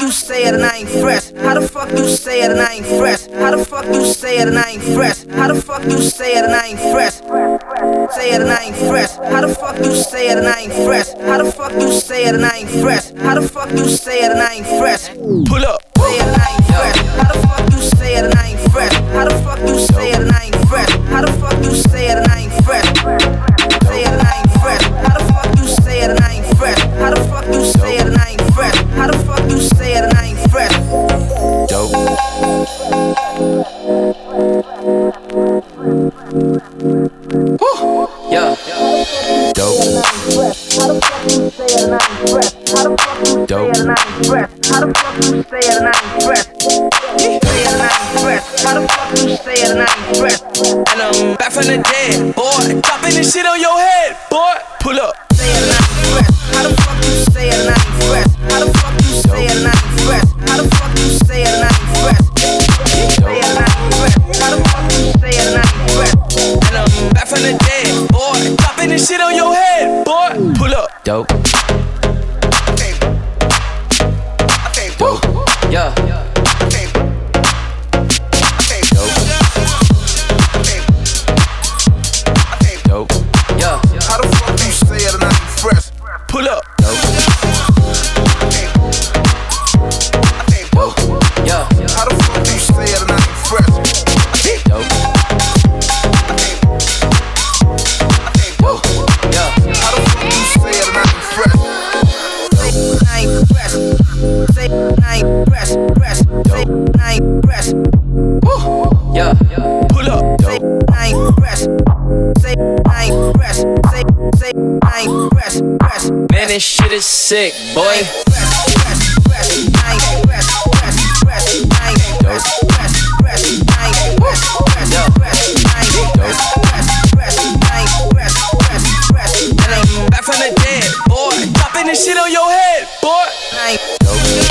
you say it and I ain't fresh? How the fuck you say it and I ain't fresh? How the fuck you say it and I ain't fresh? How the fuck you say it and I ain't fresh? Say it and I ain't fresh. How the fuck you say it and I ain't fresh? How the fuck you say it and I ain't fresh? How the fuck you say it and I ain't fresh? Pull up. Say it and I ain't fresh. How the fuck you say it and I ain't fresh? How the fuck you say it and I ain't fresh? How the fuck you say it and I ain't fresh? Say it and I ain't fresh. How the fuck you say it and I ain't fresh? How the fuck you say it and I ain't fresh? How the fuck you say it and I ain't fresh? Dope. Woo. Yeah. Dope. How the fuck you say it and I ain't fresh? How the fuck you say Dope. it and I ain't fresh? How the fuck you say it and I ain't fresh? Say it and I ain't fresh. How the fuck you say it and I ain't fresh? And I'm back from the dead, boy. Dropping this shit on your head, From the dead, boy. Dropping this shit on your head, boy.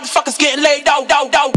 No days off.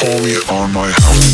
call me on my house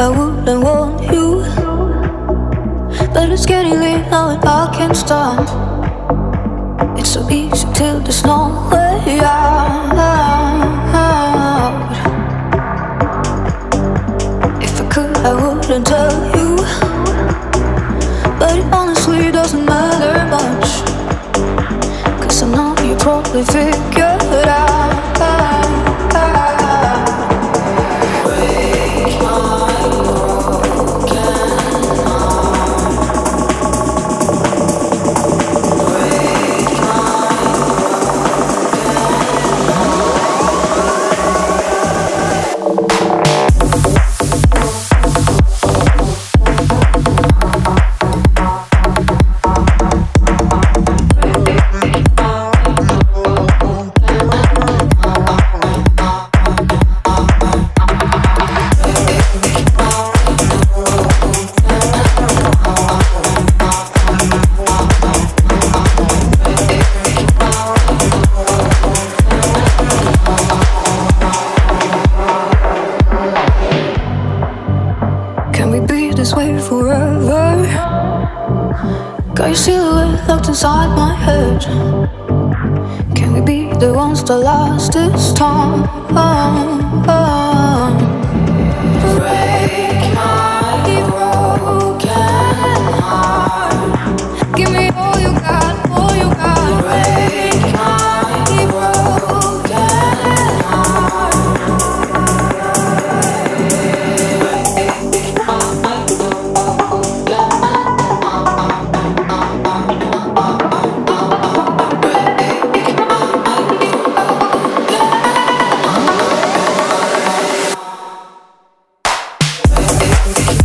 I wouldn't want you. But it's getting late now and I can't stop. It's so easy till there's no way out. If I could, I wouldn't tell you. But it honestly doesn't matter much. Cause I know you probably figured out. Okay.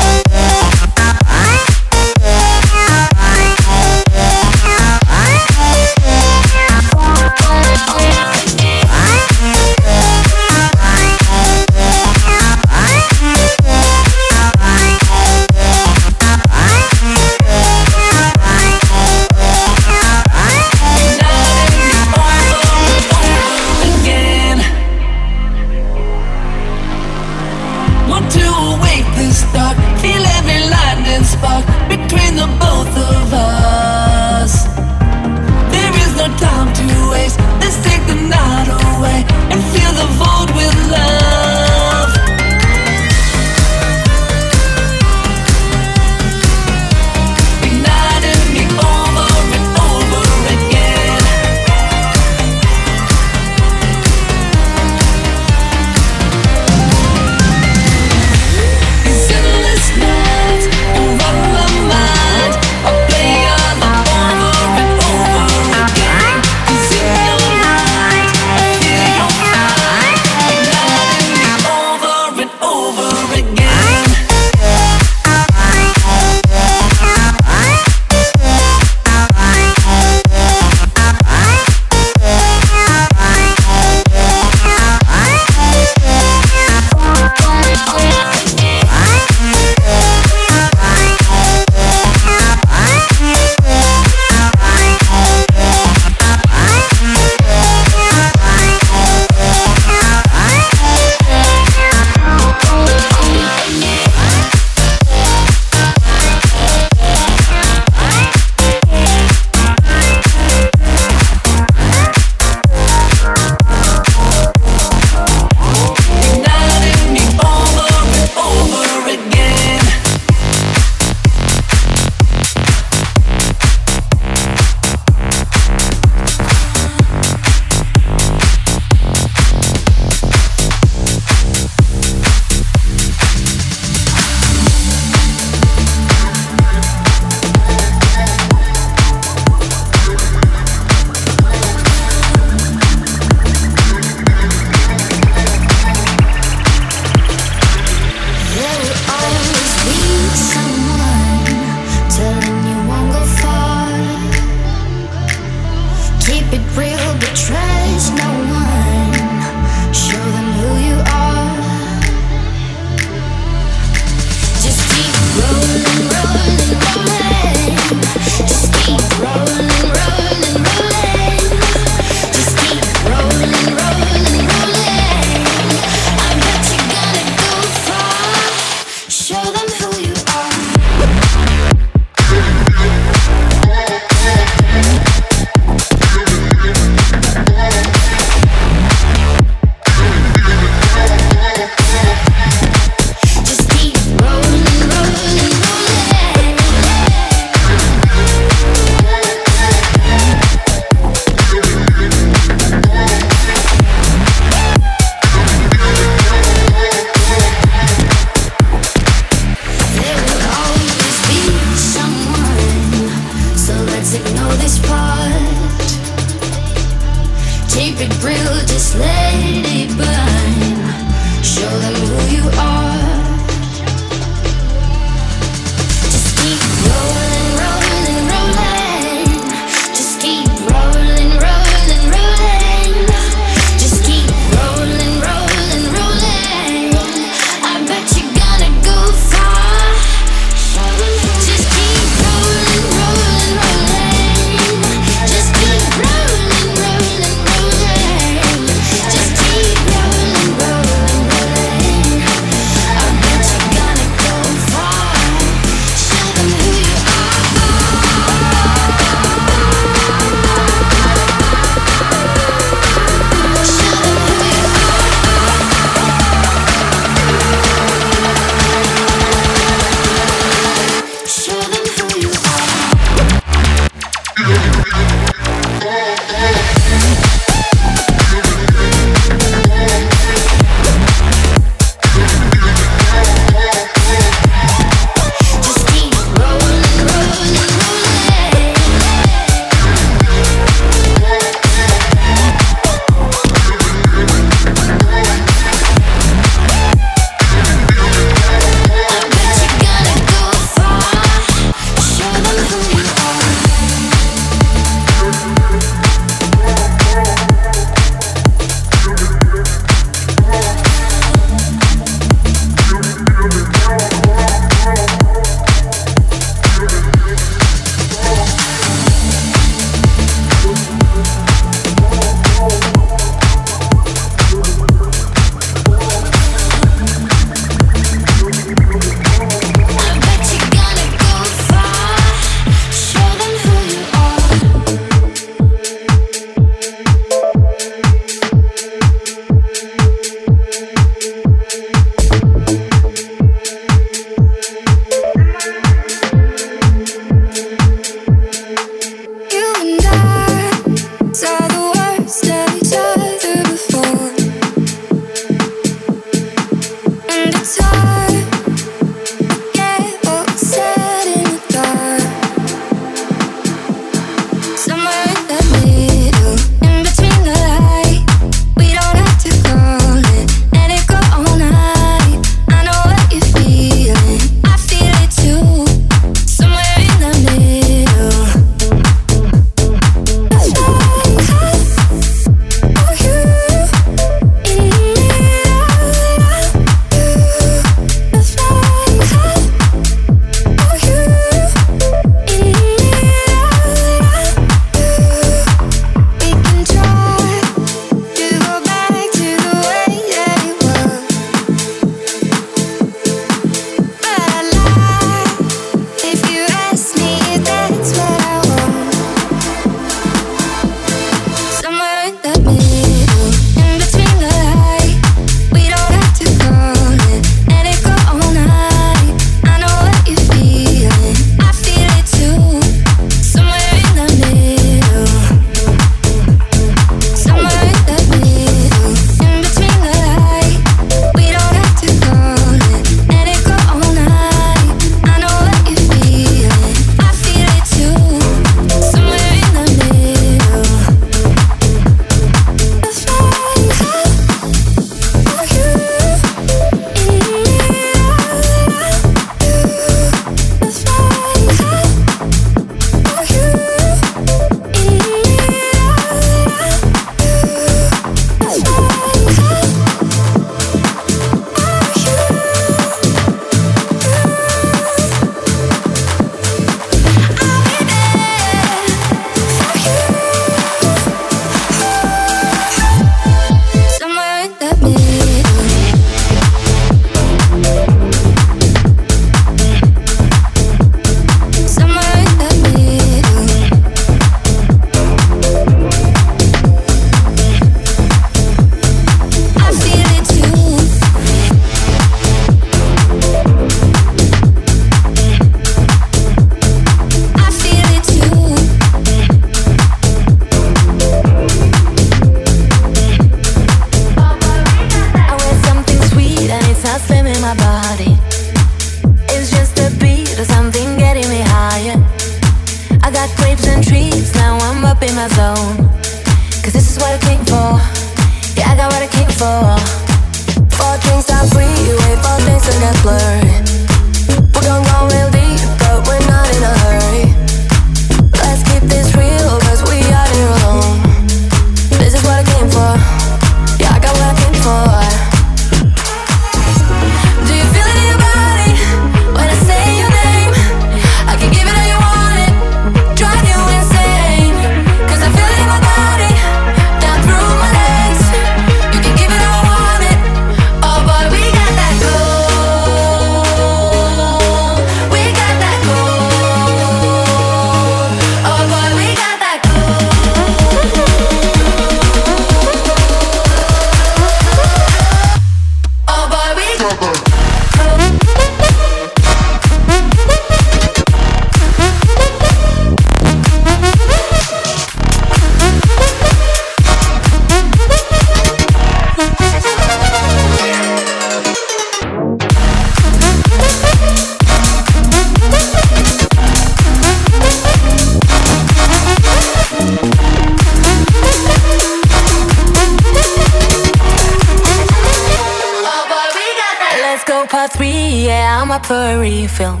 Yeah, I'm up for a refill.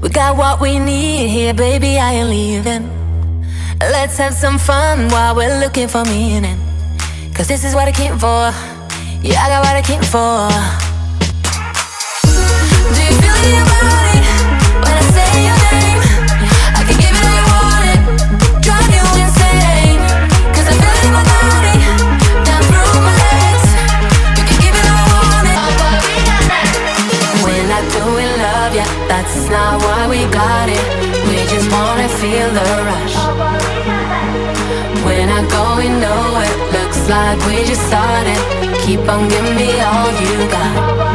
We got what we need here, baby, I ain't leaving. Let's have some fun while we're looking for meaning. Cause this is what I came for. Yeah, I got what I came for. Not why we got it. We just wanna feel the rush. We're not going nowhere, looks like we just started. Keep on giving me all you got.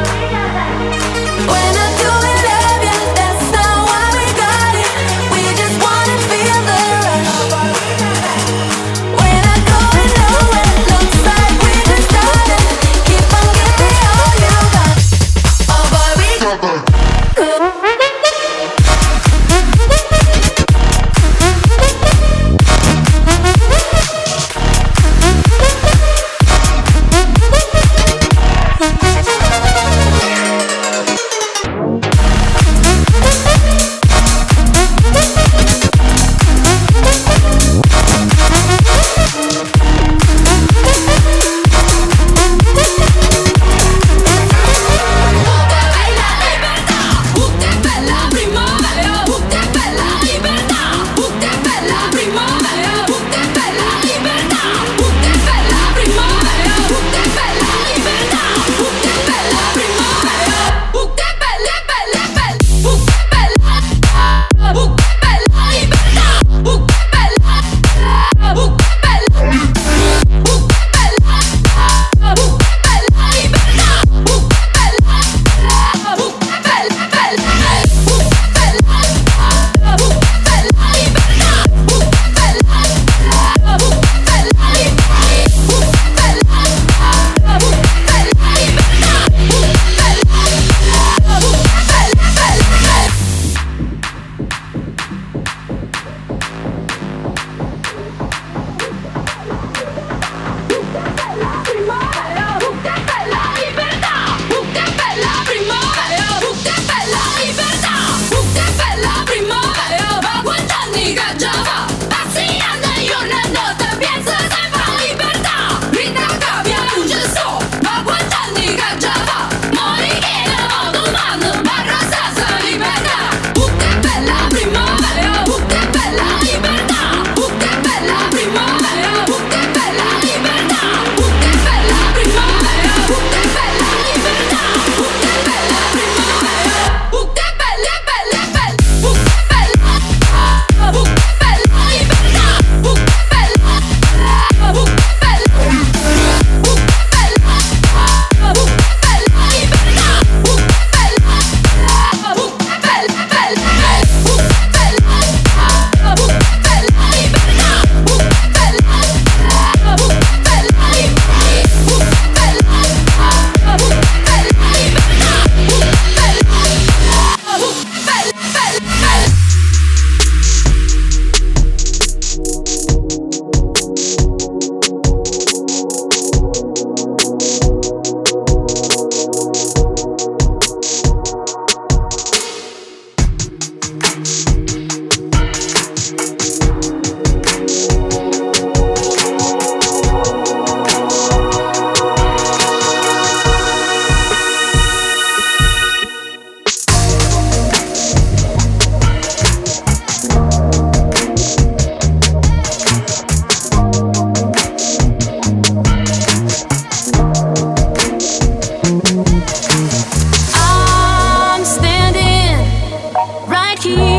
日